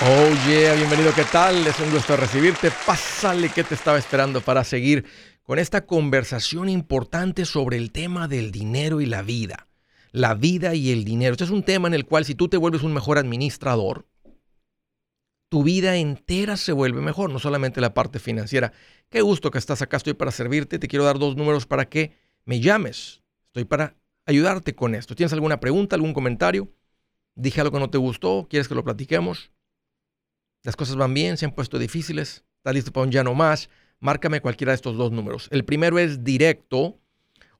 Oh yeah, bienvenido, ¿qué tal? Es un gusto recibirte. Pásale que te estaba esperando para seguir con esta conversación importante sobre el tema del dinero y la vida. La vida y el dinero. Este es un tema en el cual si tú te vuelves un mejor administrador, tu vida entera se vuelve mejor, no solamente la parte financiera. Qué gusto que estás acá, estoy para servirte. Te quiero dar dos números para que me llames. Estoy para ayudarte con esto. ¿Tienes alguna pregunta, algún comentario? Dije algo que no te gustó, ¿quieres que lo platiquemos? Las cosas van bien, se han puesto difíciles. ¿Estás listo para un ya no más? Márcame cualquiera de estos dos números. El primero es directo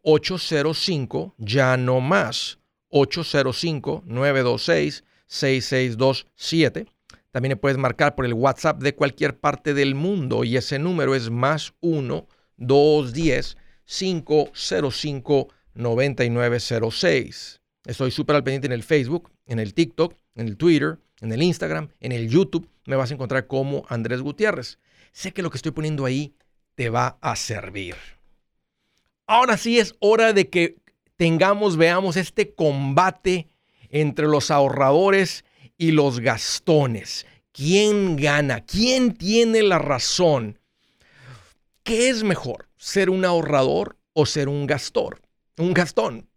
805 ya no más 805 926 6627. También puedes marcar por el WhatsApp de cualquier parte del mundo y ese número es más 1 210 505 9906. Estoy súper al pendiente en el Facebook, en el TikTok, en el Twitter, en el Instagram, en el YouTube. Me vas a encontrar como Andrés Gutiérrez. Sé que lo que estoy poniendo ahí te va a servir. Ahora sí es hora de que tengamos, veamos este combate entre los ahorradores y los gastones. ¿Quién gana? ¿Quién tiene la razón? ¿Qué es mejor? ¿Ser un ahorrador o ser un gastor? Un gastón.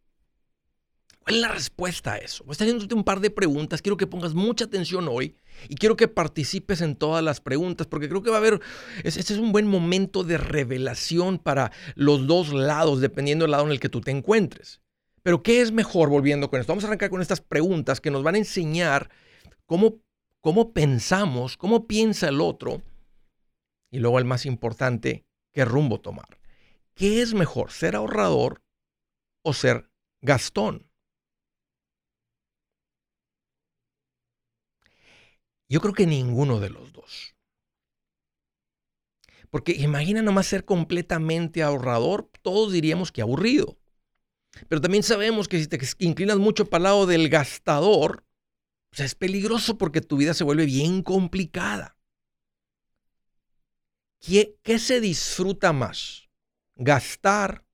¿Cuál es la respuesta a eso? Voy a estar haciéndote un par de preguntas. Quiero que pongas mucha atención hoy y quiero que participes en todas las preguntas porque creo que va a haber, este es un buen momento de revelación para los dos lados, dependiendo del lado en el que tú te encuentres. Pero ¿qué es mejor volviendo con esto? Vamos a arrancar con estas preguntas que nos van a enseñar cómo, cómo pensamos, cómo piensa el otro y luego el más importante, qué rumbo tomar. ¿Qué es mejor, ser ahorrador o ser gastón? Yo creo que ninguno de los dos. Porque imagina nomás ser completamente ahorrador, todos diríamos que aburrido. Pero también sabemos que si te inclinas mucho para el lado del gastador, es peligroso porque tu vida se vuelve bien complicada. ¿Qué, ¿Qué se disfruta más? ¿Gastar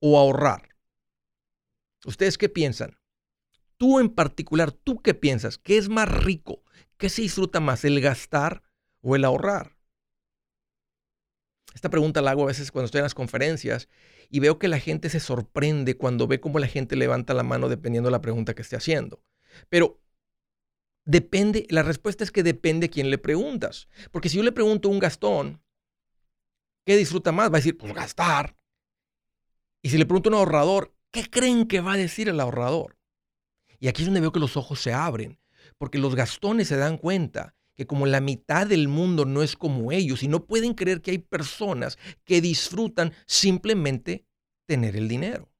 o ahorrar? ¿Ustedes qué piensan? Tú en particular, ¿tú qué piensas? ¿Qué es más rico? ¿Qué se disfruta más, el gastar o el ahorrar? Esta pregunta la hago a veces cuando estoy en las conferencias y veo que la gente se sorprende cuando ve cómo la gente levanta la mano dependiendo de la pregunta que esté haciendo. Pero depende, la respuesta es que depende quién le preguntas. Porque si yo le pregunto a un gastón, ¿qué disfruta más? Va a decir, pues gastar. Y si le pregunto a un ahorrador, ¿qué creen que va a decir el ahorrador? Y aquí es donde veo que los ojos se abren porque los gastones se dan cuenta que como la mitad del mundo no es como ellos y no pueden creer que hay personas que disfrutan simplemente tener el dinero.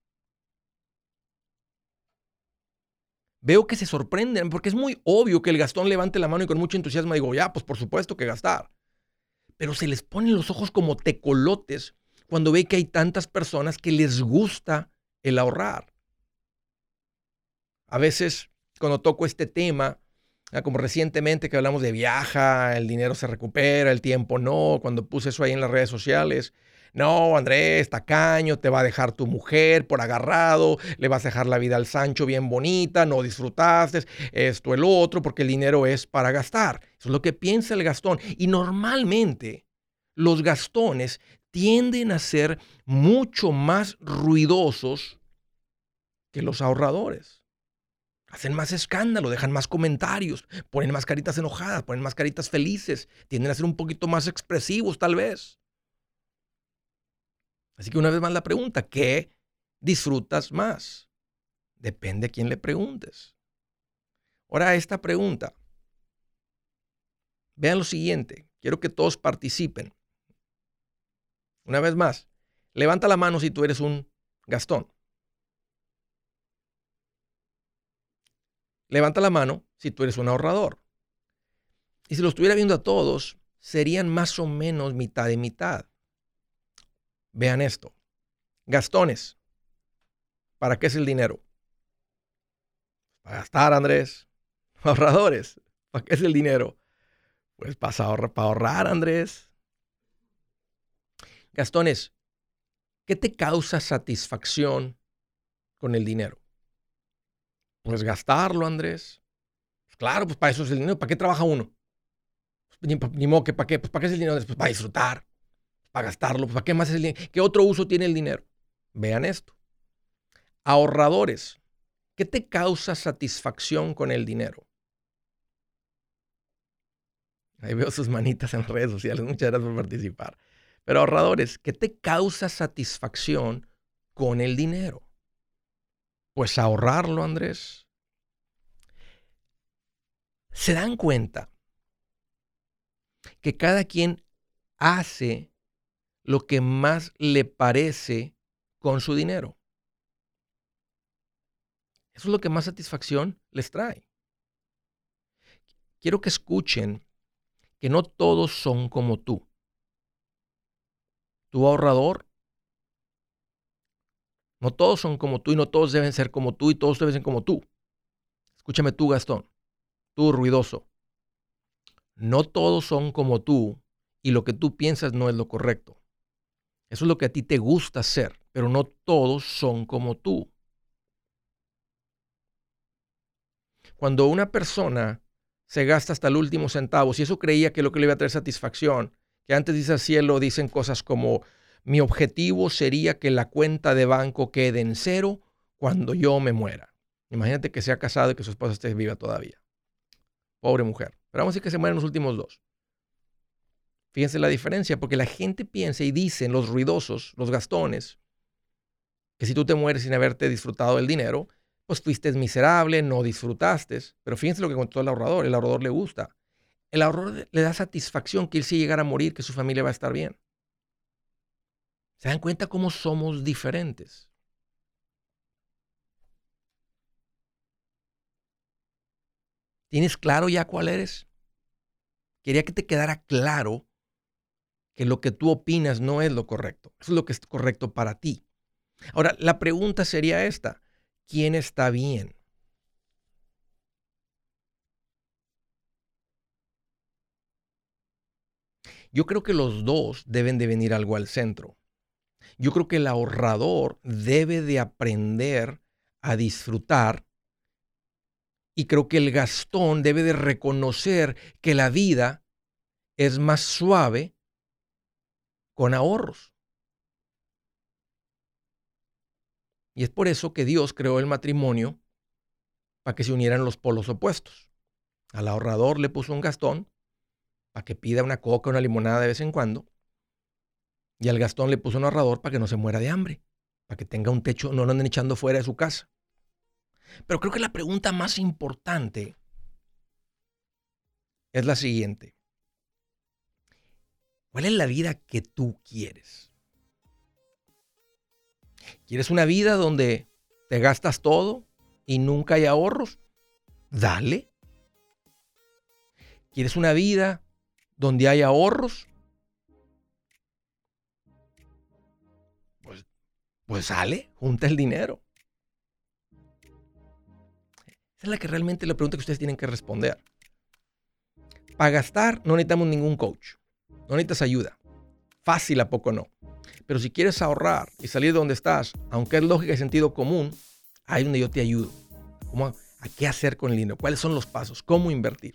Veo que se sorprenden porque es muy obvio que el gastón levante la mano y con mucho entusiasmo digo, ya, pues por supuesto que gastar. Pero se les ponen los ojos como tecolotes cuando ve que hay tantas personas que les gusta el ahorrar. A veces, cuando toco este tema, Ah, como recientemente que hablamos de viaja, el dinero se recupera, el tiempo no, cuando puse eso ahí en las redes sociales. No, Andrés, tacaño, te va a dejar tu mujer por agarrado, le vas a dejar la vida al Sancho bien bonita, no disfrutaste, esto, el otro, porque el dinero es para gastar. Eso es lo que piensa el gastón. Y normalmente los gastones tienden a ser mucho más ruidosos que los ahorradores hacen más escándalo, dejan más comentarios, ponen más caritas enojadas, ponen más caritas felices, tienden a ser un poquito más expresivos tal vez. Así que una vez más la pregunta, ¿qué disfrutas más? Depende a quién le preguntes. Ahora esta pregunta. Vean lo siguiente, quiero que todos participen. Una vez más, levanta la mano si tú eres un Gastón. Levanta la mano si tú eres un ahorrador. Y si lo estuviera viendo a todos, serían más o menos mitad y mitad. Vean esto. Gastones. ¿Para qué es el dinero? Para gastar, Andrés. Ahorradores. ¿Para qué es el dinero? Pues para ahorrar, para ahorrar, Andrés. Gastones, ¿qué te causa satisfacción con el dinero? Pues gastarlo, Andrés. Pues claro, pues para eso es el dinero. ¿Para qué trabaja uno? Pues, ni, modo que para qué. Pues para qué es el dinero. Pues para disfrutar, para gastarlo. Pues para qué más es el dinero. ¿Qué otro uso tiene el dinero? Vean esto. Ahorradores. ¿Qué te causa satisfacción con el dinero? Ahí veo sus manitas en las redes sociales. Muchas gracias por participar. Pero ahorradores, ¿qué te causa satisfacción con el dinero? Pues ahorrarlo, Andrés. ¿Se dan cuenta que cada quien hace lo que más le parece con su dinero? Eso es lo que más satisfacción les trae. Quiero que escuchen que no todos son como tú. Tu ahorrador, no todos son como tú y no todos deben ser como tú y todos deben ser como tú. Escúchame tú, Gastón, tú ruidoso. No todos son como tú y lo que tú piensas no es lo correcto. Eso es lo que a ti te gusta hacer, pero no todos son como tú. Cuando una persona se gasta hasta el último centavo, si eso creía que lo que le iba a traer satisfacción, que antes dice al cielo, dicen cosas como, mi objetivo sería que la cuenta de banco quede en cero cuando yo me muera. Imagínate que sea casado y que su esposa esté viva todavía. Pobre mujer. Pero vamos a decir que se mueren los últimos dos. Fíjense la diferencia, porque la gente piensa y dicen los ruidosos, los gastones, que si tú te mueres sin haberte disfrutado del dinero, pues fuiste miserable, no disfrutaste. Pero fíjense lo que contó el ahorrador. El ahorrador le gusta. El ahorrador le da satisfacción que él si llegara a morir, que su familia va a estar bien. ¿Se dan cuenta cómo somos diferentes? ¿Tienes claro ya cuál eres? Quería que te quedara claro que lo que tú opinas no es lo correcto. Eso es lo que es correcto para ti. Ahora, la pregunta sería esta quién está bien. Yo creo que los dos deben de venir algo al centro. Yo creo que el ahorrador debe de aprender a disfrutar y creo que el gastón debe de reconocer que la vida es más suave con ahorros. Y es por eso que Dios creó el matrimonio para que se unieran los polos opuestos. Al ahorrador le puso un gastón para que pida una coca, una limonada de vez en cuando. Y al gastón le puso un ahorrador para que no se muera de hambre, para que tenga un techo, no lo anden echando fuera de su casa. Pero creo que la pregunta más importante es la siguiente. ¿Cuál es la vida que tú quieres? ¿Quieres una vida donde te gastas todo y nunca hay ahorros? Dale. ¿Quieres una vida donde hay ahorros? Pues sale, junta el dinero. Esa es la que realmente la pregunta que ustedes tienen que responder. Para gastar no necesitamos ningún coach. No necesitas ayuda. Fácil a poco no. Pero si quieres ahorrar y salir de donde estás, aunque es lógica y sentido común, ahí donde yo te ayudo. ¿Cómo, ¿A qué hacer con el dinero? ¿Cuáles son los pasos? ¿Cómo invertir?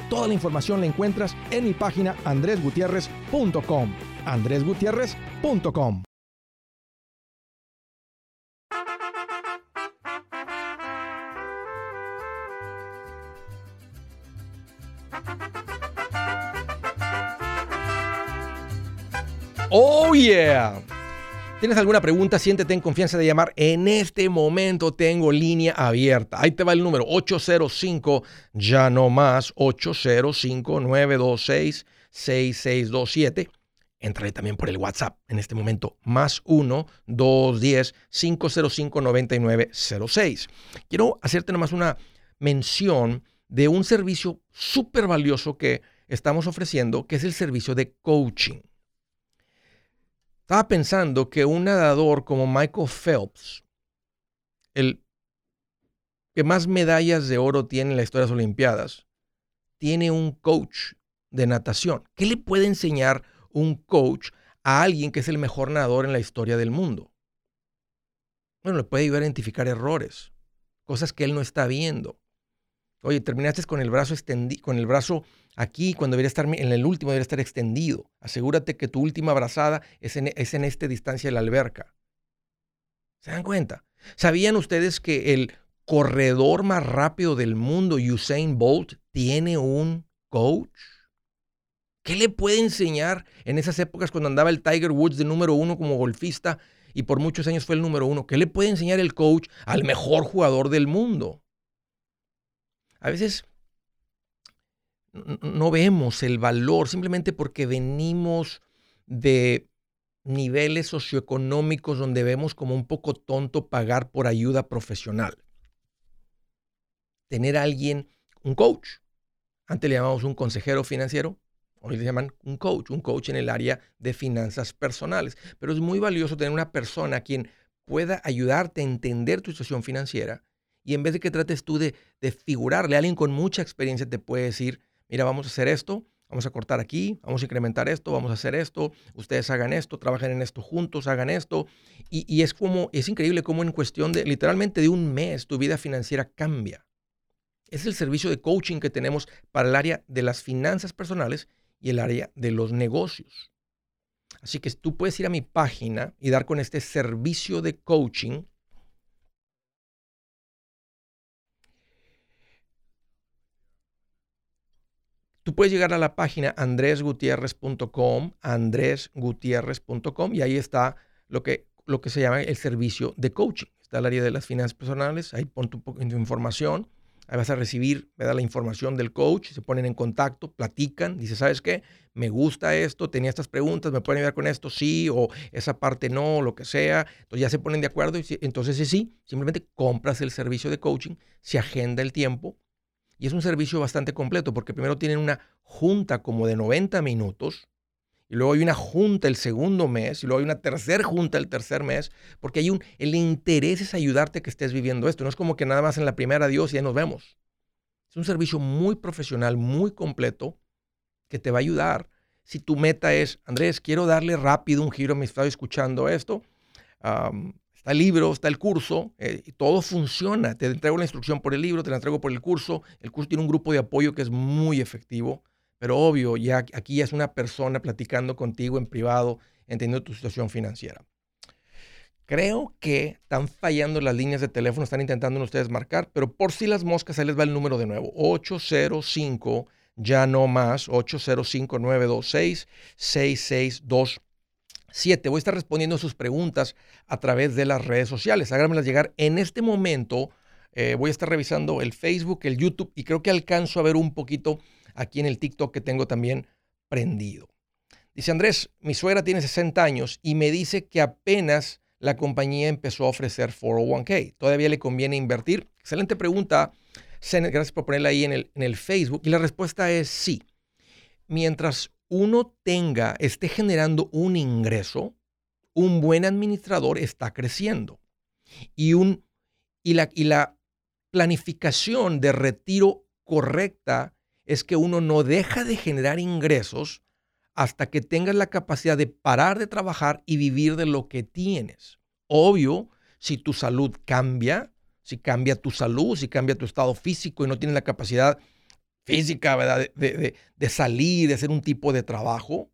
Toda la información la encuentras en mi página andresgutierrez.com. andresgutierrez.com. Oh yeah. ¿Tienes alguna pregunta? Siéntete en confianza de llamar. En este momento tengo línea abierta. Ahí te va el número 805, ya no más, 805-926-6627. Entraré también por el WhatsApp en este momento, más 1-210-505-9906. Quiero hacerte nomás una mención de un servicio súper valioso que estamos ofreciendo, que es el servicio de coaching. Estaba pensando que un nadador como Michael Phelps, el que más medallas de oro tiene en las historias olimpiadas, tiene un coach de natación. ¿Qué le puede enseñar un coach a alguien que es el mejor nadador en la historia del mundo? Bueno, le puede ayudar a identificar errores, cosas que él no está viendo. Oye, terminaste con el brazo extendido, con el brazo Aquí, cuando debería estar en el último, debería estar extendido. Asegúrate que tu última abrazada es en, es en esta distancia de la alberca. ¿Se dan cuenta? ¿Sabían ustedes que el corredor más rápido del mundo, Usain Bolt, tiene un coach? ¿Qué le puede enseñar en esas épocas cuando andaba el Tiger Woods de número uno como golfista y por muchos años fue el número uno? ¿Qué le puede enseñar el coach al mejor jugador del mundo? A veces no vemos el valor simplemente porque venimos de niveles socioeconómicos donde vemos como un poco tonto pagar por ayuda profesional. Tener a alguien, un coach, antes le llamamos un consejero financiero, hoy le llaman un coach, un coach en el área de finanzas personales, pero es muy valioso tener una persona a quien pueda ayudarte a entender tu situación financiera y en vez de que trates tú de, de figurarle alguien con mucha experiencia, te puede decir, mira, vamos a hacer esto, vamos a cortar aquí, vamos a incrementar esto, vamos a hacer esto, ustedes hagan esto, trabajen en esto juntos, hagan esto. Y, es como, es increíble cómo en cuestión de literalmente de un mes tu vida financiera cambia. Es el servicio de coaching que tenemos para el área de las finanzas personales y el área de los negocios. Así que tú puedes ir a mi página y dar con este servicio de coaching Tú puedes llegar a la página andresgutierrez.com, andresgutierrez.com, y ahí está lo que, lo que se llama el servicio de coaching. Está el área de las finanzas personales, ahí pon tu, tu información, ahí vas a recibir da la información del coach, se ponen en contacto, platican, dice, ¿sabes qué? Me gusta esto, tenía estas preguntas, ¿me pueden ayudar con esto? Sí, o esa parte no, lo que sea. Entonces ya se ponen de acuerdo y entonces sí, simplemente compras el servicio de coaching, se agenda el tiempo y es un servicio bastante completo porque primero tienen una junta como de 90 minutos y luego hay una junta el segundo mes y luego hay una tercera junta el tercer mes porque hay un, el interés es ayudarte a que estés viviendo esto. No es como que nada más en la primera adiós y ya nos vemos. Es un servicio muy profesional, muy completo que te va a ayudar. Si tu meta es, Andrés, quiero darle rápido un giro, me estado escuchando esto, Está el libro, está el curso, eh, todo funciona. Te entrego la instrucción por el libro, te la entrego por el curso. El curso tiene un grupo de apoyo que es muy efectivo, pero obvio, ya aquí ya es una persona platicando contigo en privado, entendiendo tu situación financiera. Creo que están fallando las líneas de teléfono, están intentando ustedes marcar, pero por si las moscas, ahí les va el número de nuevo. 805, ya no más, 805-926-6622. Siete, voy a estar respondiendo sus preguntas a través de las redes sociales. Háganmelas llegar. En este momento eh, voy a estar revisando el Facebook, el YouTube y creo que alcanzo a ver un poquito aquí en el TikTok que tengo también prendido. Dice Andrés, mi suegra tiene 60 años y me dice que apenas la compañía empezó a ofrecer 401k. ¿Todavía le conviene invertir? Excelente pregunta. Gracias por ponerla ahí en el, en el Facebook. Y la respuesta es sí. Mientras uno tenga, esté generando un ingreso, un buen administrador está creciendo. Y, un, y, la, y la planificación de retiro correcta es que uno no deja de generar ingresos hasta que tengas la capacidad de parar de trabajar y vivir de lo que tienes. Obvio, si tu salud cambia, si cambia tu salud, si cambia tu estado físico y no tienes la capacidad física ¿verdad? De, de salir, de hacer un tipo de trabajo,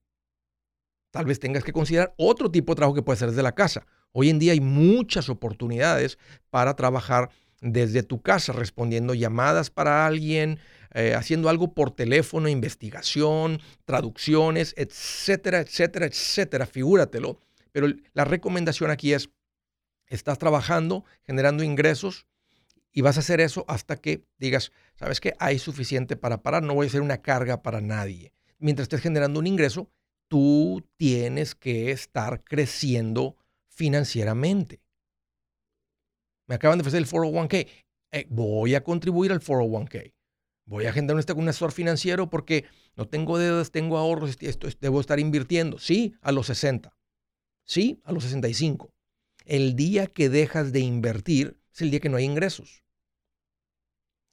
tal vez tengas que considerar otro tipo de trabajo que puede ser desde la casa. Hoy en día hay muchas oportunidades para trabajar desde tu casa, respondiendo llamadas para alguien, eh, haciendo algo por teléfono, investigación, traducciones, etcétera, etcétera, etcétera. Figúratelo. Pero la recomendación aquí es, estás trabajando, generando ingresos y vas a hacer eso hasta que digas, ¿sabes qué? Hay suficiente para parar, no voy a ser una carga para nadie. Mientras estés generando un ingreso, tú tienes que estar creciendo financieramente. Me acaban de ofrecer el 401k. Eh, voy a contribuir al 401k. Voy a agendar un asesor financiero porque no tengo deudas, tengo ahorros, esto, debo estar invirtiendo. Sí, a los 60. Sí, a los 65. El día que dejas de invertir es el día que no hay ingresos.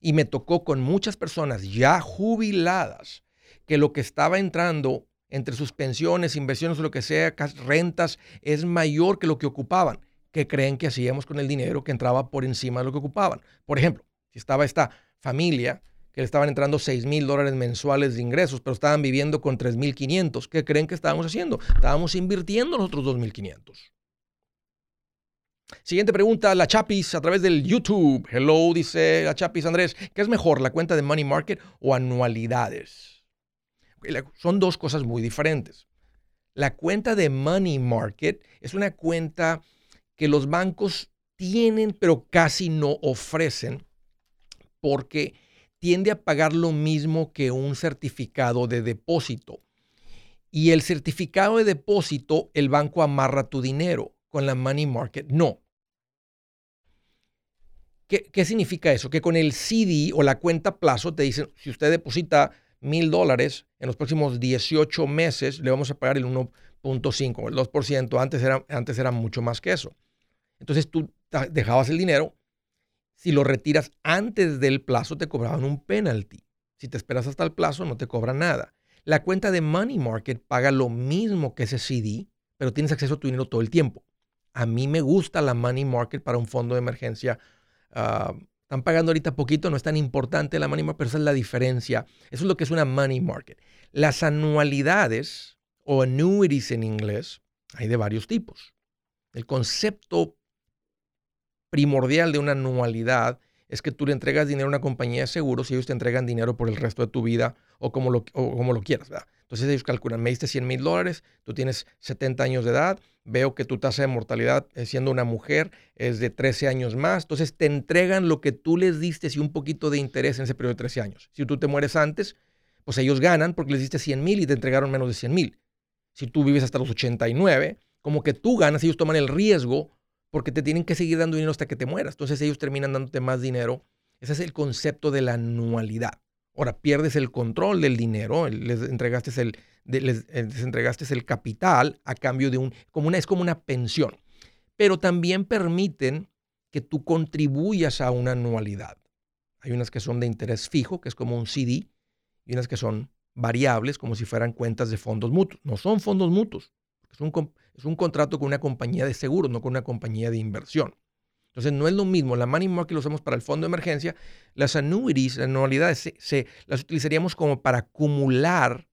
Y me tocó con muchas personas ya jubiladas que lo que estaba entrando entre sus pensiones, inversiones lo que sea, rentas, es mayor que lo que ocupaban. ¿Qué creen que hacíamos con el dinero que entraba por encima de lo que ocupaban? Por ejemplo, si estaba esta familia que le estaban entrando 6 mil dólares mensuales de ingresos, pero estaban viviendo con 3.500. ¿Qué creen que estábamos haciendo? Estábamos invirtiendo los otros 2.500. Siguiente pregunta, la Chapis a través del YouTube. Hello, dice la Chapis Andrés. ¿Qué es mejor, la cuenta de Money Market o anualidades? Son dos cosas muy diferentes. La cuenta de Money Market es una cuenta que los bancos tienen, pero casi no ofrecen, porque tiende a pagar lo mismo que un certificado de depósito. Y el certificado de depósito, el banco amarra tu dinero. Con la money market, no. ¿Qué, ¿Qué, significa eso? Que con el CD o la cuenta plazo te dicen, si usted deposita mil dólares en los próximos 18 meses, le vamos a pagar el 1.5, el 2%. Antes era, antes era mucho más que eso. Entonces tú dejabas el dinero si lo retiras antes del plazo, te cobraban un penalty. Si te esperas hasta el plazo, no te cobran nada. La cuenta de Money Market paga lo mismo que ese CD, pero tienes acceso a tu dinero todo el tiempo. A mí me gusta la Money Market para un fondo de emergencia. Ah, están pagando ahorita poquito, no es tan importante la Money Market, pero esa es la diferencia. Eso es lo que es una Money Market. Las anualidades o annuities en inglés hay de varios tipos. El concepto primordial de una anualidad es que tú le entregas dinero a una compañía de seguros y ellos te entregan dinero por el resto de tu vida o como lo, como lo quieras, ¿verdad? Entonces ellos calculan, me diste 100 mil dólares, tú tienes 70 años de edad, veo que tu tasa de mortalidad siendo una mujer es de 13 años más, entonces te entregan lo que tú les diste y un poquito de interés en ese periodo de 13 años. Si tú te mueres antes, pues ellos ganan porque les diste 100 mil y te entregaron menos de 100 mil. Si tú vives hasta los 89, como que tú ganas, ellos toman el riesgo porque te tienen que seguir dando dinero hasta que te mueras. Entonces ellos terminan dándote más dinero. Ese es el concepto de la anualidad. Ahora pierdes el control del dinero, les entregaste el, les, eh, entregaste el capital a cambio de un, como una, es como una pensión. Pero también permiten que tú contribuyas a una anualidad. Hay unas que son de interés fijo, que es como un CD, y unas que son variables, como si fueran cuentas de fondos mutuos. No son fondos mutuos, es un, es un contrato con una compañía de seguros, no con una compañía de inversión. Entonces no es lo mismo. La money market lo usamos para el fondo de emergencia. Las annuities, las anualidades, se, las utilizaríamos como para acumular.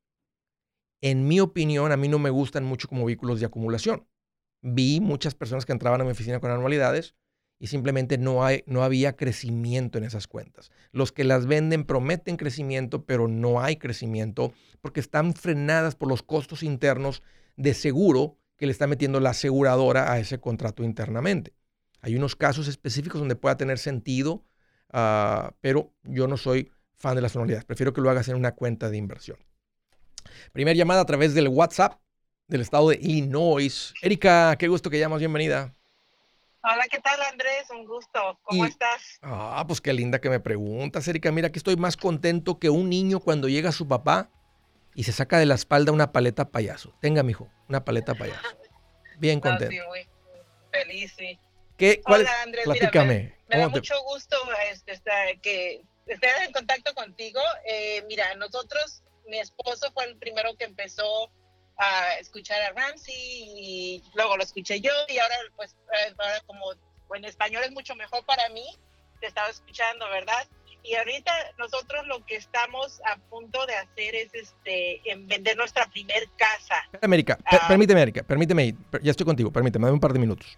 En mi opinión, a mí no me gustan mucho como vehículos de acumulación. Vi muchas personas que entraban a mi oficina con anualidades y simplemente no, hay, no había crecimiento en esas cuentas. Los que las venden prometen crecimiento, pero no hay crecimiento porque están frenadas por los costos internos de seguro que le está metiendo la aseguradora a ese contrato internamente. Hay unos casos específicos donde pueda tener sentido, ah, pero yo no soy fan de las anualidades. Prefiero que lo hagas en una cuenta de inversión. Primera llamada a través del WhatsApp. del estado de Illinois. Erika, qué gusto que llamas, bienvenida. Hola, ¿qué tal Andrés? Un gusto. ¿Cómo Y- estás? Ah, pues qué linda que me preguntas, Erika. Mira, que estoy más contento que un niño cuando llega su papá y se saca de la espalda una paleta payaso. Tenga, mijo, una paleta payaso. Bien No, contento. sí, feliz, sí. ¿Qué, cuál, Hola Andrés, mira, platícame. me, me da ¿cómo te- mucho gusto este, estar- que estar en contacto contigo. Eh, mira, nosotros, mi esposo fue el primero que empezó a escuchar a Ramsey y luego lo escuché yo y ahora pues ahora como en español es mucho mejor para mí, te estaba escuchando, ¿verdad? Y ahorita nosotros lo que estamos a punto de hacer es este en vender nuestra primer casa. Per- Ah. permíteme, Erika, permíteme, ya estoy contigo, permíteme, dame un par de minutos.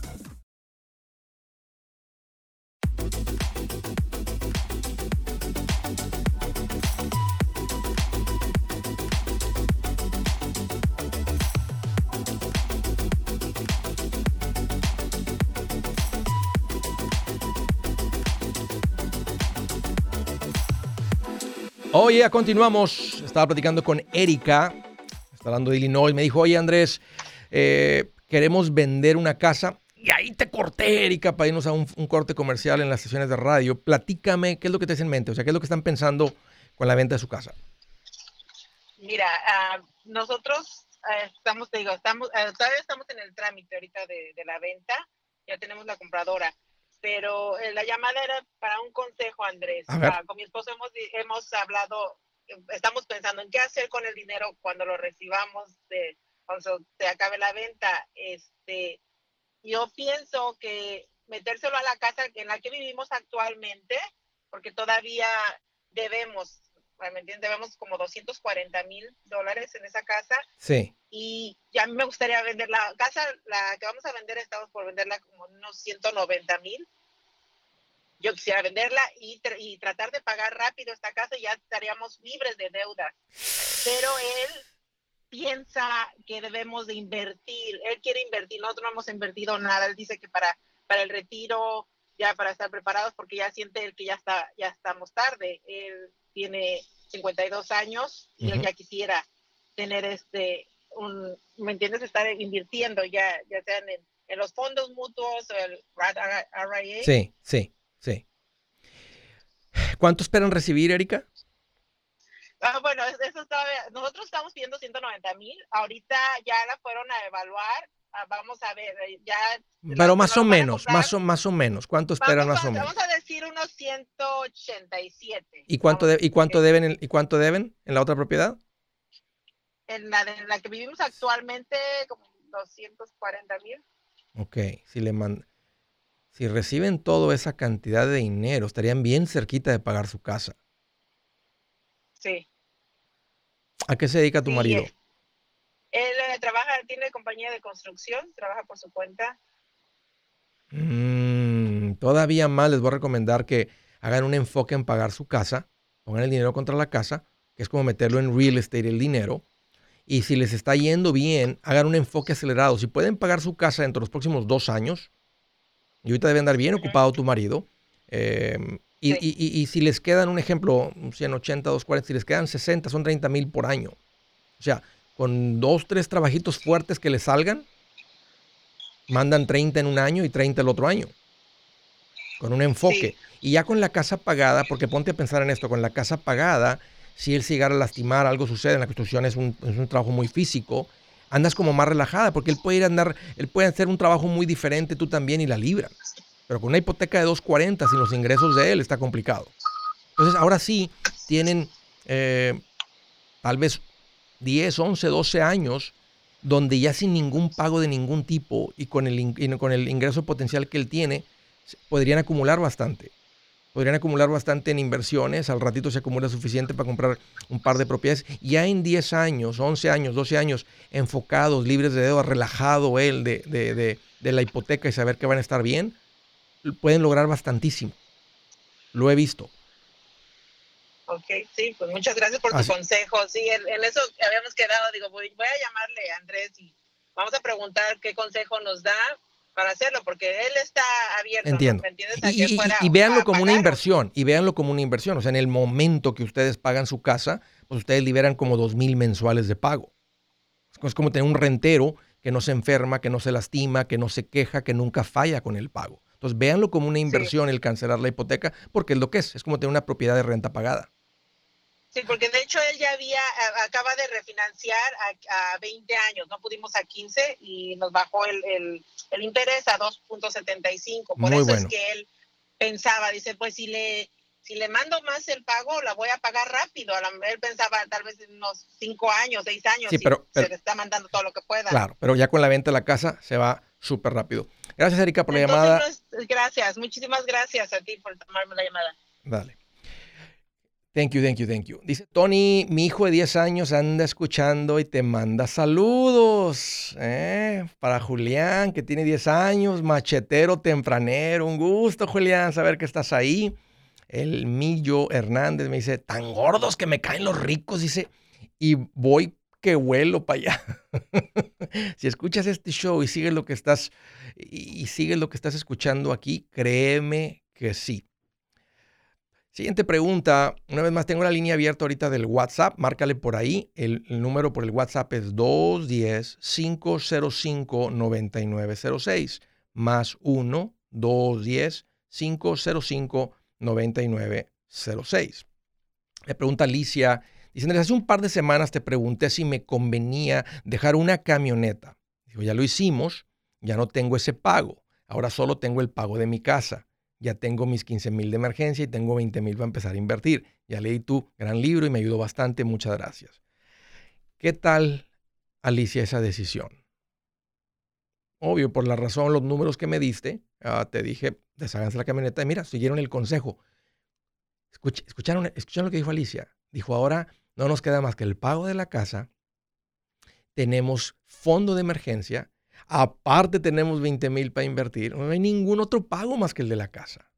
Oye, continuamos. Estaba platicando con Erika, está hablando de Illinois. Me dijo, oye Andrés, eh, queremos vender una casa. Y ahí te corté, Erika, para irnos a un, corte comercial en las sesiones de radio. Platícame, ¿qué es lo que te hace en mente? O sea, ¿qué es lo que están pensando con la venta de su casa? Mira, ah, nosotros ah, estamos, te digo, estamos, ah, todavía estamos en el trámite ahorita de, de la venta, ya tenemos la compradora, pero eh, la llamada era para un consejo, Andrés. Ah, con mi esposo hemos, hemos hablado, estamos pensando en qué hacer con el dinero cuando lo recibamos, de, cuando se acabe la venta. Este, yo pienso que metérselo a la casa en la que vivimos actualmente, porque todavía debemos, ¿me entiendes? Debemos como 240 mil dólares en esa casa Sí. y ya a mí me gustaría vender la casa, la que vamos a vender, estamos por venderla como unos 190 mil. Yo quisiera venderla y, tr- y tratar de pagar rápido esta casa y ya estaríamos libres de deudas. Pero él piensa que debemos de invertir. Él quiere invertir. Nosotros no hemos invertido nada. Él dice que para, para el retiro, ya para estar preparados, porque ya siente él que ya está, ya estamos tarde. Él tiene 52 años y él Ujú. ya quisiera tener este un, ¿me entiendes? Estar invirtiendo ya, ya sean en, en los fondos mutuos o el RIA. Sí, sí, sí. ¿Cuánto esperan recibir, Erika? Ah, bueno, es- eso nosotros estamos pidiendo 190 mil, ahorita ya la fueron a evaluar, vamos a ver, eh, ya... Pero más o menos, más o, más o menos. ¿Cuánto esperan vamos más o menos? Vamos a decir unos 187. ¿Y cuánto, de- ¿Y cuánto deben en- y cuánto deben en la otra propiedad? En la, en la que vivimos actualmente, como 240 mil. Ok, si le man- si reciben toda esa cantidad de dinero, estarían bien cerquita de pagar su casa. Sí. ¿A qué se dedica tu Sí, marido? eh, Él eh, trabaja, tiene compañía de construcción, trabaja por su cuenta. Mm, todavía más les voy a recomendar que hagan un enfoque en pagar su casa, pongan el dinero contra la casa, que es como meterlo en real estate el dinero. Y si les está yendo bien, hagan un enfoque acelerado. Si pueden pagar su casa dentro de los próximos dos años, y ahorita debe andar bien ocupado tu marido, eh, y, Sí. y- y- y si les quedan, un ejemplo, 180, 240, si les quedan 60, son 30 mil por año. O sea, con dos, tres trabajitos fuertes que les salgan, mandan 30 en un año y 30 el otro año. Con un enfoque. Y ya con la casa pagada, porque ponte a pensar en esto, con la casa pagada, si él se llegara a lastimar, algo sucede, en la construcción es un, es un trabajo muy físico, andas como más relajada, porque él puede ir a andar, él puede hacer un trabajo muy diferente, tú también, y la libra. Pero con una hipoteca de 240 sin los ingresos de él está complicado. Entonces, ahora sí, tienen eh, tal vez 10, 11, 12 años donde ya sin ningún pago de ningún tipo y con el, con el ingreso potencial que él tiene, podrían acumular bastante. Podrían acumular bastante en inversiones, al ratito se acumula suficiente para comprar un par de propiedades. Ya en 10 años, 11 años, 12 años, enfocados, libres de deuda, relajado él de, de, de la hipoteca y saber que van a estar bien, pueden lograr bastantísimo. Lo he visto. Ok, sí, pues muchas gracias por tu consejo. Sí, en, eso habíamos quedado, digo, voy, a llamarle a Andrés y vamos a preguntar qué consejo nos da para hacerlo, porque él está abierto. Entiendo. y, véanlo como una inversión, y véanlo como una inversión. O sea, en el momento que ustedes pagan su casa, pues ustedes liberan como dos mil mensuales de pago. Es como tener un rentero que no se enferma, que no se lastima, que no se queja, que nunca falla con el pago. Entonces, véanlo como una inversión el cancelar la hipoteca, porque es lo que es, es como tener una propiedad de renta pagada. Sí, porque de hecho él ya había, acaba de refinanciar a, 20 años, no pudimos a 15 y nos bajó el, el, el interés a 2.75. Por eso es que él pensaba, dice, pues si le, si le mando más el pago, la voy a pagar rápido. Él pensaba tal vez en unos 5 años, 6 años, sí, pero, se le está mandando todo lo que pueda. Claro, pero ya con la venta de la casa se va súper rápido. Gracias, Erika, por la llamada. Gracias, muchísimas gracias a ti por tomarme la llamada. Dale. Thank you, thank you, thank you. Dice Tony, mi hijo de 10 años anda escuchando y te manda saludos. ¿eh? Para Julián, que tiene 10 años, machetero tempranero. Un gusto, Julián, saber que estás ahí. El Millo Hernández me dice, tan gordos que me caen los ricos, dice, y voy que vuelo para allá. si escuchas este show y sigues lo que estás y sigues lo que estás escuchando aquí, créeme que sí. Siguiente pregunta. Una vez más, tengo la línea abierta ahorita del WhatsApp. Márcale por ahí. El, número por el WhatsApp es 210-505-9906. Más 1-210-505-9906. Le pregunta Alicia. Dice, hace un par de semanas te pregunté si me convenía dejar una camioneta. Dijo, ya lo hicimos, ya no tengo ese pago. Ahora solo tengo el pago de mi casa ya tengo mis 15 mil de emergencia y tengo 20 mil para empezar a invertir. Ya leí tu gran libro y me ayudó bastante. Muchas gracias. ¿Qué tal, Alicia, esa decisión? Obvio, por la razón, los números que me diste, ah, te dije, desháganse la camioneta. Y mira, siguieron el consejo. escucharon, escucharon lo que dijo Alicia. Dijo, ahora no nos queda más que el pago de la casa. Tenemos fondo de emergencia Aparte tenemos 20 mil para invertir. No hay ningún otro pago más que el de la casa.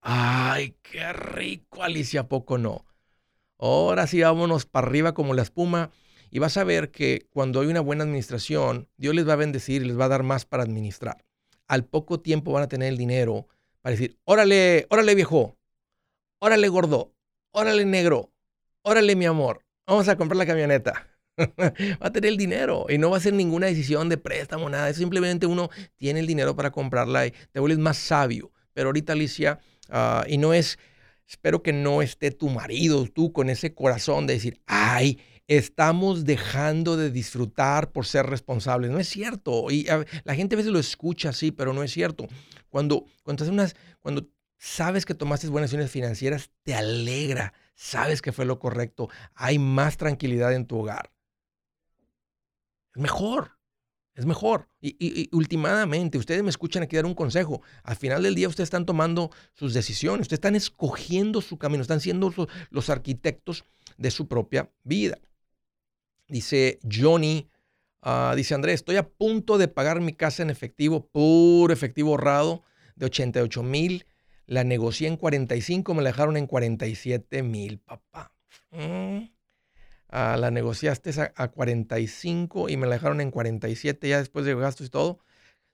Ay, qué rico, Alicia, poco no? Ahora sí, vámonos para arriba como la espuma. Y vas a ver que cuando hay una buena administración, Dios les va a bendecir y les va a dar más para administrar. Al poco tiempo van a tener el dinero para decir, órale, órale viejo, órale gordo, órale negro, órale mi amor, vamos a comprar la camioneta. va a tener el dinero y no va a ser ninguna decisión de préstamo, nada. simplemente uno tiene el dinero para comprarla y te vuelves más sabio. Pero ahorita, Alicia, ah, y no es, espero que no esté tu marido, tú con ese corazón de decir, ay, estamos dejando de disfrutar por ser responsables. No es cierto. Y la gente a veces lo escucha así, pero no es cierto. Cuando, cuando, unas, cuando sabes que tomaste buenas decisiones financieras, te alegra, sabes que fue lo correcto, hay más tranquilidad en tu hogar. Es mejor. Es mejor. Y, y, últimamente, ustedes me escuchan aquí dar un consejo. Al final del día, ustedes están tomando sus decisiones. Ustedes están escogiendo su camino. Están siendo los, arquitectos de su propia vida. Dice Johnny, ah, dice Andrés, estoy a punto de pagar mi casa en efectivo, puro efectivo ahorrado, de 88 mil. La negocié en 45, me la dejaron en 47 mil, papá. Mm la negociaste a, 45 y me la dejaron en 47 ya después de gastos y todo.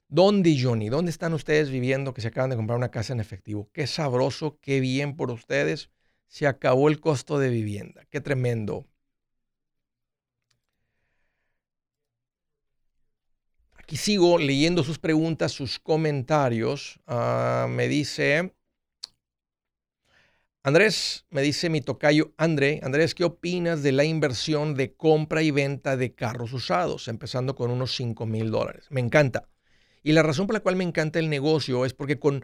¿Dónde, Johnny? ¿Dónde están ustedes viviendo que se acaban de comprar una casa en efectivo? Qué sabroso, qué bien por ustedes. Se acabó el costo de vivienda. Qué tremendo. Aquí sigo leyendo sus preguntas, sus comentarios. Ah, me dice Andrés, me dice mi tocayo André, Andrés, ¿qué opinas de la inversión de compra y venta de carros usados, empezando con unos 5 mil dólares? Me encanta. Y la razón por la cual me encanta el negocio es porque con,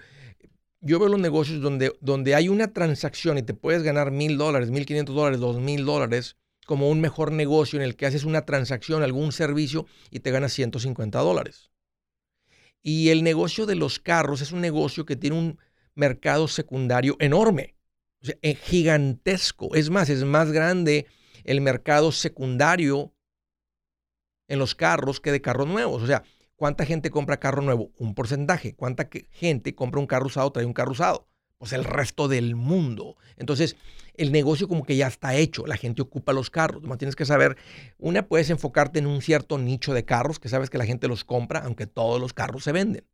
yo veo los negocios donde, donde hay una transacción y te puedes ganar mil dólares, mil quinientos dólares, dos mil dólares, como un mejor negocio en el que haces una transacción, algún servicio y te ganas 150 dólares. Y el negocio de los carros es un negocio que tiene un mercado secundario enorme. O sea, es gigantesco. Es más, es más grande el mercado secundario en los carros que de carros nuevos. O sea, ¿cuánta gente compra carro nuevo? Un porcentaje. ¿Cuánta gente compra un carro usado, trae un carro usado? Pues el resto del mundo. Entonces, el negocio como que ya está hecho. La gente ocupa los carros. No tienes que saber, una, puedes enfocarte en un cierto nicho de carros que sabes que la gente los compra, aunque todos los carros se venden.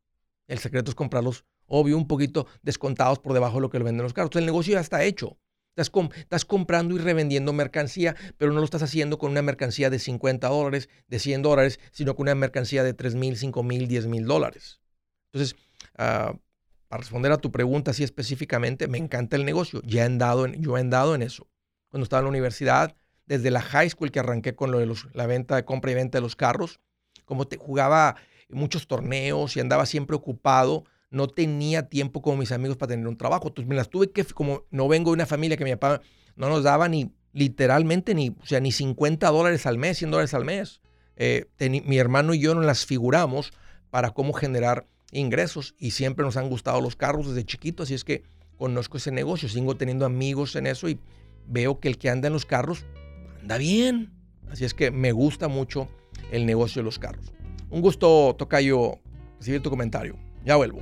El secreto es comprarlos obvio, un poquito descontados por debajo de lo que lo venden los carros. Entonces, el negocio ya está hecho. Estás, comprando y revendiendo mercancía, pero no lo estás haciendo con una mercancía de 50 dólares, de 100 dólares, sino con una mercancía de 3 mil, 5 mil, 10 mil dólares. Entonces, uh, para responder a tu pregunta así específicamente, me encanta el negocio. Ya he andado en, yo he andado en eso. Cuando estaba en la universidad, desde la high school que arranqué con lo de la venta, de compra y venta de los carros, como te jugaba muchos torneos y andaba siempre ocupado, no tenía tiempo como mis amigos para tener un trabajo. Entonces me las tuve que, como no vengo de una familia que mi papá no nos daba ni literalmente ni, o sea, ni 50 dólares al mes, 100 dólares al mes. Eh, mi hermano y yo nos las figuramos para cómo generar ingresos y siempre nos han gustado los carros desde chiquitos, así es que conozco ese negocio, sigo teniendo amigos en eso y veo que el que anda en los carros anda bien. Así es que me gusta mucho el negocio de los carros. Un gusto, Tocayo, recibir tu comentario. Ya vuelvo.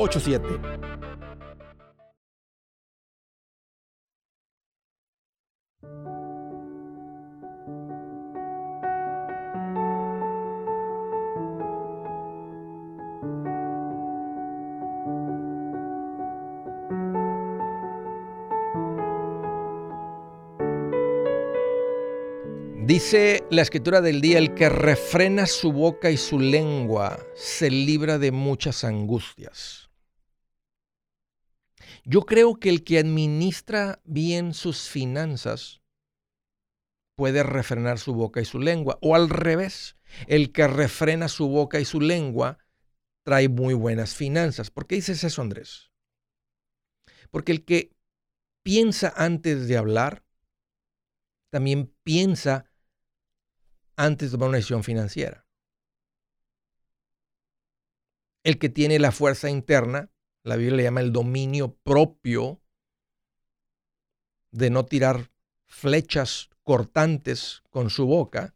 844-748-8887. Dice la escritura del día, el que refrena su boca y su lengua se libra de muchas angustias. Yo creo que el que administra bien sus finanzas puede refrenar su boca y su lengua. O al revés, el que refrena su boca y su lengua trae muy buenas finanzas. ¿Por qué dices eso, Andrés? Porque el que piensa antes de hablar, también piensa antes de tomar una decisión financiera. El que tiene la fuerza interna, la Biblia le llama el dominio propio de no tirar flechas cortantes con su boca,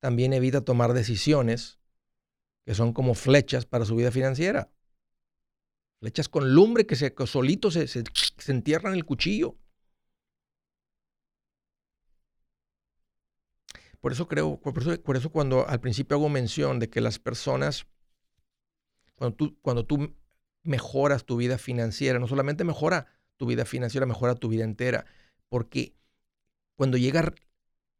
también evita tomar decisiones que son como flechas para su vida financiera. Flechas con lumbre que, se, se, se entierran en el cuchillo. Por eso creo, por eso, cuando al principio hago mención de que las personas, cuando tú, cuando tú mejoras tu vida financiera, no solamente mejora tu vida financiera, mejora tu vida entera, porque cuando llega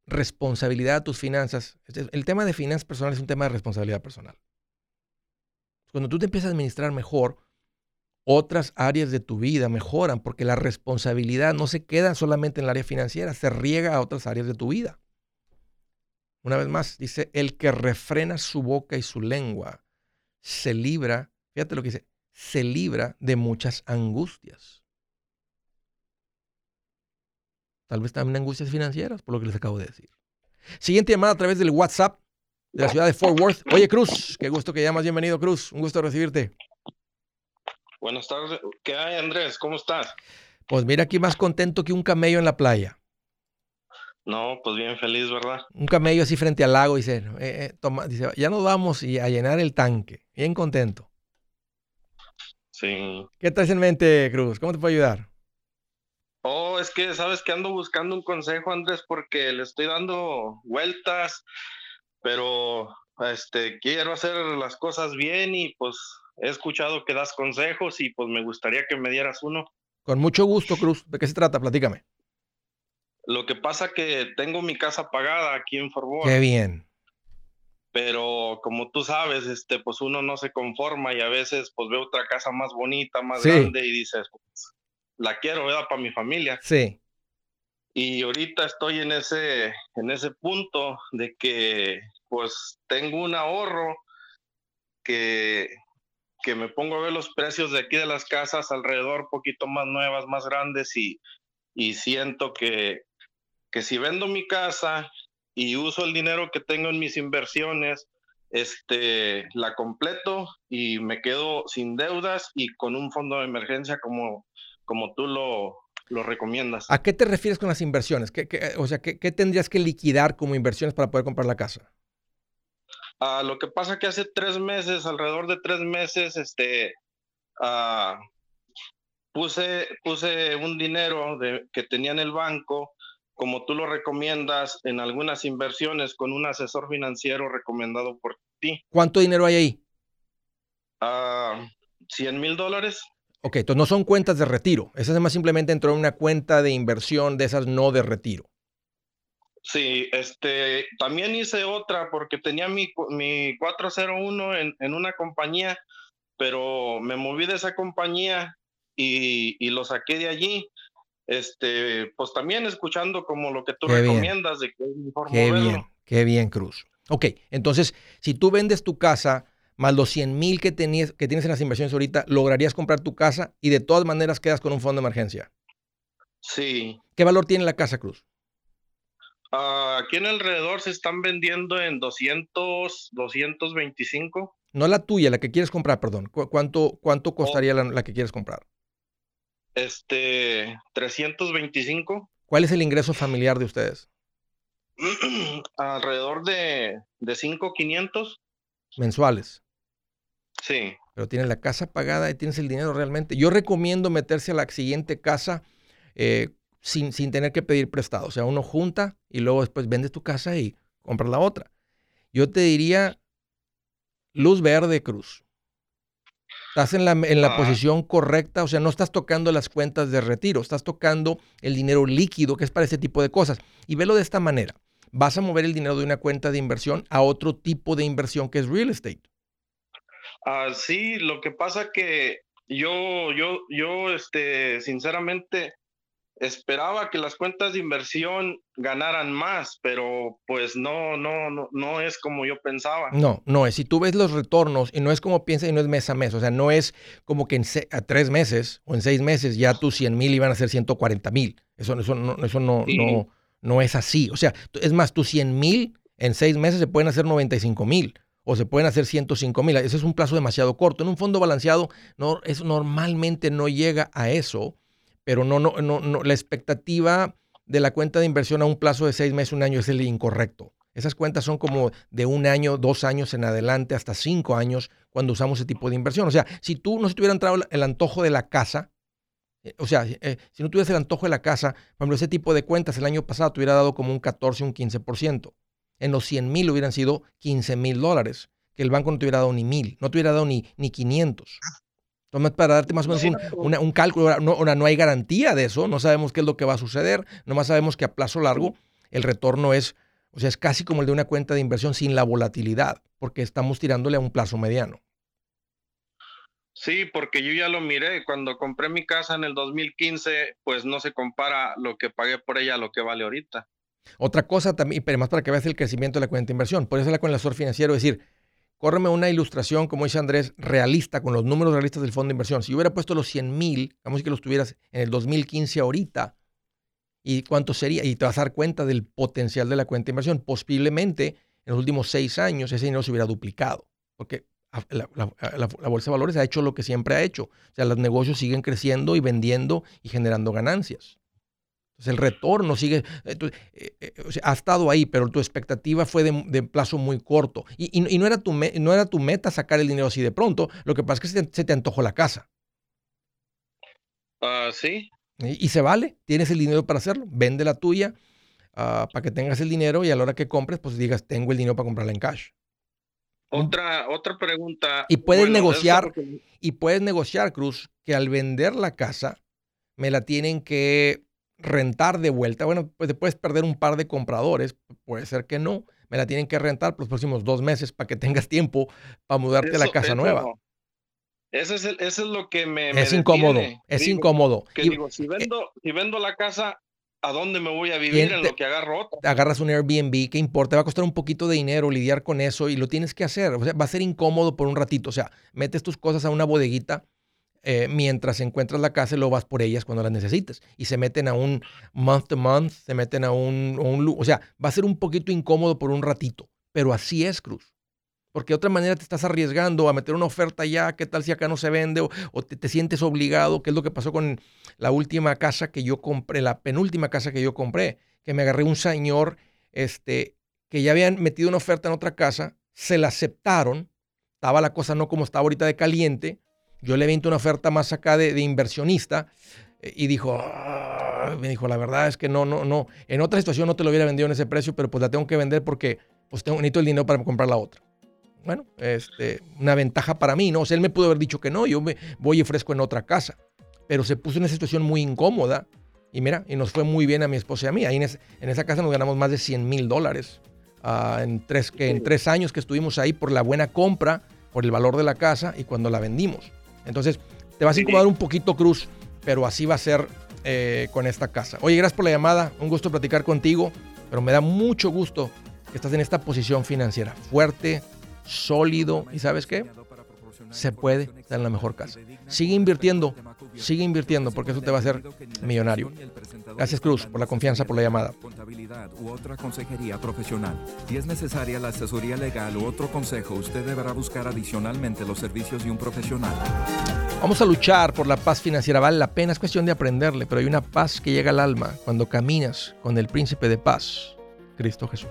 responsabilidad a tus finanzas, el tema de finanzas personales es un tema de responsabilidad personal. Cuando tú te empiezas a administrar mejor, otras áreas de tu vida mejoran porque la responsabilidad no se queda solamente en el área financiera, se riega a otras áreas de tu vida. Una vez más, dice, el que refrena su boca y su lengua se libra, fíjate lo que dice, se libra de muchas angustias. Tal vez también angustias financieras, por lo que les acabo de decir. Siguiente llamada a través del WhatsApp de la ciudad de Fort Worth. Oye, Cruz, qué gusto que llamas. Bienvenido, Cruz. Un gusto recibirte. Buenas tardes. ¿Qué hay, Andrés? ¿Cómo estás? Pues mira aquí más contento que un camello en la playa. No, pues bien feliz, ¿verdad? Un camello así frente al lago, dice, eh, eh, toma, dice, ya nos vamos y a llenar el tanque. Bien contento. Sí. ¿Qué traes en mente, Cruz? ¿Cómo te puedo ayudar? Oh, es que sabes que ando buscando un consejo, Andrés, porque le estoy dando vueltas, pero este quiero hacer las cosas bien y pues he escuchado que das consejos y pues me gustaría que me dieras uno. Con mucho gusto, Cruz. ¿De qué se trata? Platícame. Lo que pasa que tengo mi casa pagada aquí en Worth, Qué bien. Pero como tú sabes, este, pues uno no se conforma y a veces pues ve otra casa más bonita, más Sí. grande y dices, pues, la quiero, ¿verdad? Para mi familia. Sí. Y ahorita estoy en ese, en ese punto de que pues tengo un ahorro que, que me pongo a ver los precios de aquí de las casas alrededor, poquito más nuevas, más grandes y, y siento que, que si vendo mi casa y uso el dinero que tengo en mis inversiones, este, la completo y me quedo sin deudas y con un fondo de emergencia como, como tú lo, lo recomiendas. ¿A qué te refieres con las inversiones? ¿Qué, qué- o sea, ¿qué, qué tendrías que liquidar como inversiones para poder comprar la casa? Ah, lo que pasa que hace tres meses, alrededor de tres meses, este, ah, puse, puse un dinero de, que tenía en el banco, como tú lo recomiendas, en algunas inversiones con un asesor financiero recomendado por ti. ¿Cuánto dinero hay ahí? Ah, 100 mil dólares. Ok, entonces no son cuentas de retiro. Esas además simplemente entró en una cuenta de inversión de esas no de retiro. Sí, este, también hice otra porque tenía mi, mi 401 en, en una compañía, pero me moví de esa compañía y, y lo saqué de allí. Este, pues también escuchando como lo que tú Qué bien. recomiendas de que es mejor Qué bien, qué bien, Cruz. Ok, entonces, si tú vendes tu casa más los 100 mil que, tenías- que tienes en las inversiones ahorita, lograrías comprar tu casa y de todas maneras quedas con un fondo de emergencia. Sí, ¿Qué valor tiene la casa, Cruz? Ah, aquí en alrededor se están vendiendo en 200, 225. No la tuya, la que quieres comprar, perdón. ¿Cu- ¿Cuánto, cuánto costaría la, la que quieres comprar? Este, 325. ¿Cuál es el ingreso familiar de ustedes? alrededor de, de 5,500. Mensuales. Sí. pero tienes la casa pagada y tienes el dinero realmente. Yo recomiendo meterse a la siguiente casa eh, sin, sin tener que pedir prestado. O sea, uno junta y luego después vendes tu casa y compras la otra. Yo te diría luz verde, Cruz. Estás en la, en la Ah. posición correcta, o sea, no estás tocando las cuentas de retiro, estás tocando el dinero líquido que es para ese tipo de cosas. Y velo de esta manera. Vas a mover el dinero de una cuenta de inversión a otro tipo de inversión que es real estate. Ah, sí, lo que pasa que yo, yo, yo, este, sinceramente esperaba que las cuentas de inversión ganaran más, pero pues no, no, no, no es como yo pensaba. No, no es. Si tú ves los retornos y no es como piensas y no es mes a mes, o sea, no es como que en a tres meses o en seis meses ya tus 100 mil iban a ser 140 mil. Eso, eso, no, eso no, Sí. no, no es así. O sea, es más, tus 100 mil en seis meses se pueden hacer 95 mil o se pueden hacer 105 mil. Ese es un plazo demasiado corto. En un fondo balanceado, no, eso normalmente no llega a eso, pero no, no, no, no, la expectativa de la cuenta de inversión a un plazo de seis meses, un año es el incorrecto. Esas cuentas son como de un año, dos años en adelante, hasta cinco años cuando usamos ese tipo de inversión. O sea, si tú no se te hubiera entrado el antojo de la casa, eh, o sea, eh, si no tuvieras el antojo de la casa, por ejemplo, ese tipo de cuentas el año pasado te hubiera dado como un 14, un 15%. En los 100 mil hubieran sido 15 mil dólares, que el banco no te hubiera dado ni mil, no te hubiera dado ni, ni 500. Entonces, para darte más o menos un, una- un cálculo, ahora, no, no hay garantía de eso, no sabemos qué es lo que va a suceder, nomás sabemos que a plazo largo el retorno es, o sea, es casi como el de una cuenta de inversión sin la volatilidad, porque estamos tirándole a un plazo mediano. Sí, porque yo ya lo miré. Cuando compré mi casa en el 2015, pues no se compara lo que pagué por ella a lo que vale ahorita. Otra cosa también, pero más para que veas el crecimiento de la cuenta de inversión, por eso la con el asesor financiero, es decir, córreme una ilustración, como dice Andrés, realista, con los números realistas del fondo de inversión. Si yo hubiera puesto los 100 mil, vamos a que los tuvieras en el 2015 ahorita, ¿Y cuánto sería? Y te vas a dar cuenta del potencial de la cuenta de inversión. Posiblemente en los últimos seis años ese dinero se hubiera duplicado, porque la, bolsa de valores ha hecho lo que siempre ha hecho. O sea, los negocios siguen creciendo y vendiendo y generando ganancias. Entonces el retorno sigue, eh, eh, eh, ha estado ahí, pero tu expectativa fue de, plazo muy corto. Y, no, era tu no era tu meta sacar el dinero así de pronto, lo que pasa es que se te, antojó la casa. Ah, sí. Y, se vale, tienes el dinero para hacerlo, vende la tuya ah, para que tengas el dinero y a la hora que compres, pues digas, tengo el dinero para comprarla en cash. Otra, otra pregunta. Y puedes negociar, y puedes negociar, Cruz, que al vender la casa, me la tienen que rentar de vuelta. Bueno, pues puedes perder un par de compradores, puede ser que no. Me la tienen que rentar por los próximos dos meses para que tengas tiempo para mudarte a la casa nueva. Eso es, eso es lo que me. Es incómodo, es incómodo. Que digo, si eh vendo, si vendo la casa, ¿a dónde me voy a vivir en lo que agarro otra? Agarras un Airbnb, ¿qué importa? Va a costar un poquito de dinero lidiar con eso y lo tienes que hacer. O sea, va a ser incómodo por un ratito. O sea, metes tus cosas a una bodeguita eh, mientras encuentras la casa y lo vas por ellas cuando las necesites. Y se meten a un month to month, se meten a un, O sea, va a ser un poquito incómodo por un ratito. Pero así es, Cruz. Porque de otra manera te estás arriesgando a meter una oferta ya, qué tal si acá no se vende o, te, sientes obligado, qué es lo que pasó con la última casa que yo compré, la penúltima casa que yo compré, que me agarré un señor este, que ya habían metido una oferta en otra casa, se la aceptaron, estaba la cosa no como está ahorita de caliente, yo le vinto una oferta más acá de, inversionista eh, y dijo, ah", me dijo, la verdad es que no, no, no, en otra situación no te lo hubiera vendido en ese precio, pero pues la tengo que vender porque pues tengo, necesito el dinero para comprar la otra. Bueno, este, una ventaja para mí, ¿no? O sea, él me pudo haber dicho que no, yo me voy y ofrezco en otra casa, pero se puso en una situación muy incómoda y mira, y nos fue muy bien a mi esposa y a mí. Ahí en, esa casa nos ganamos más de 100 mil dólares ah, en, tres, que en tres años que estuvimos ahí por la buena compra, por el valor de la casa y cuando la vendimos. Entonces, te vas a incomodar un poquito, Cruz, pero así va a ser eh, con esta casa. Oye, gracias por la llamada. Un gusto platicar contigo, pero me da mucho gusto que estás en esta posición financiera fuerte, sólido y ¿sabes qué? Se puede en la mejor casa. Sigue invirtiendo, sigue invirtiendo porque eso te va a hacer millonario. Gracias Cruz por la confianza, por la llamada. Contabilidad u otra consejería profesional. Si es necesaria la asesoría legal u otro consejo, usted deberá buscar adicionalmente los servicios de un profesional. Vamos a luchar por la paz financiera, vale la pena, es cuestión de aprenderle, pero hay una paz que llega al alma cuando caminas con el príncipe de paz, Cristo Jesús.